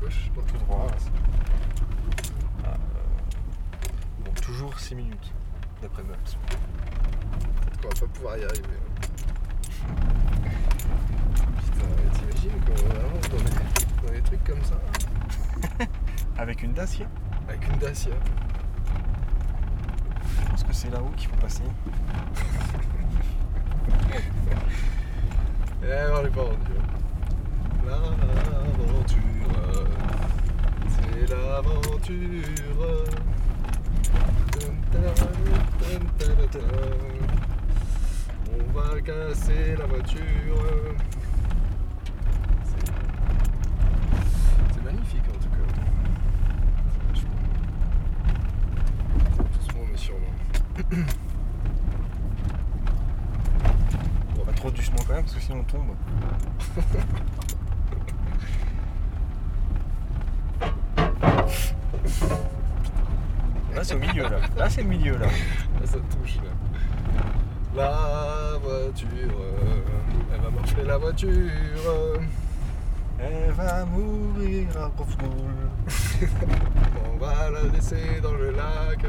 gauche. Tout droit. Ah, euh, bon, toujours 6 minutes, d'après Maps. Peut-être qu'on va pas pouvoir y arriver. hein. Putain, t'imagines qu'on avance dans des, dans des trucs comme ça, Avec une Dacia avec une Dacia. Je pense que c'est là-haut qu'il faut passer. Eh, on est pas rendu. L'aventure, ta. On va casser la voiture. C'est- magnifique en tout cas. Doucement mais sûrement. Pas trop doucement quand même, parce que sinon on tombe. Là c'est au milieu là. Là c'est le milieu là. Là, ça touche là. La voiture, elle va morfler la voiture. Elle va mourir à Brofdoul. On va la laisser dans le lac.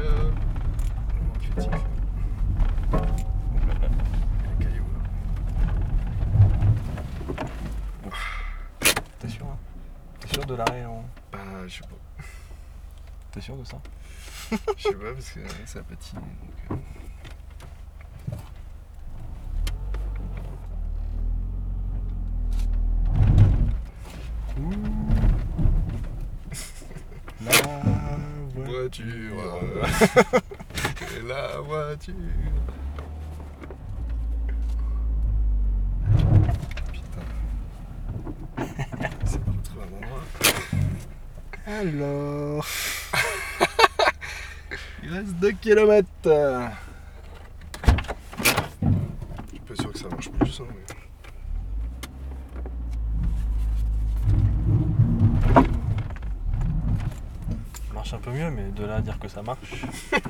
T'es sûr hein? T'es sûr de l'arrêt là Bah, je sais pas. T'es sûr de ça? Je sais pas parce que ça patine. donc, euh. La Voiture. euh, la voiture. Putain. C'est pas trop un endroit. Alors Il reste 2 km. Je suis pas sûr que ça marche plus. hein, mais- Ça marche un peu mieux, mais de là à dire que ça marche.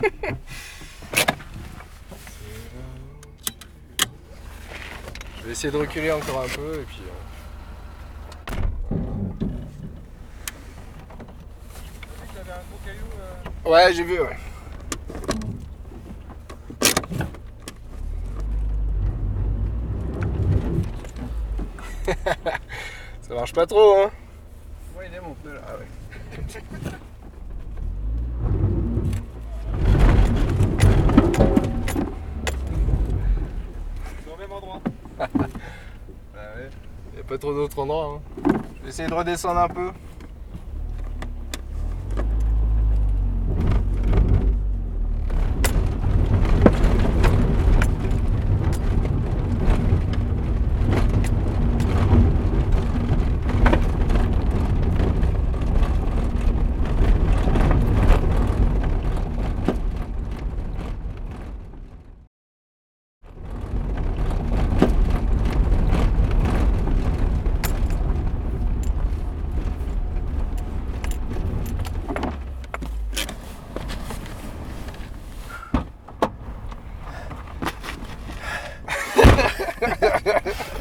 Je vais essayer de reculer encore un peu et puis. euh, Ouais, j'ai vu, ouais. Ça marche pas trop, hein Ouais, il est mon peu là. Ah ouais. au même endroit. Bah ouais. Y a pas trop d'autres endroits, hein. Je vais essayer de redescendre un peu.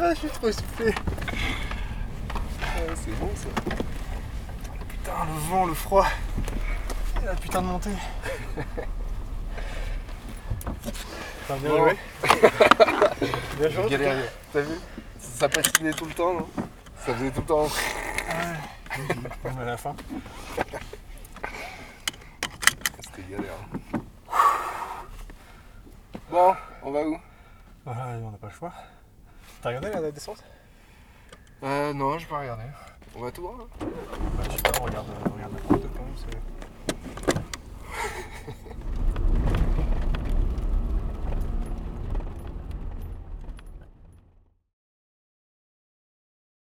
Ah, je suis trop essoufflé. Ouais, c'est bon ça. Putain, le vent, le froid. Et la putain de montée. Putain, bien joué. bien joué. Galéré. T'as vu? Ça patinait tout le temps, non? Ça faisait tout le temps. Même à la fin. C'était galère. Bon, on va où? Voilà, on n'a pas le choix. T'as regardé la descente Euh, non, je vais pas regarder. On va tout droit là Bah, je sais pas, regarde, regarde la route quand même.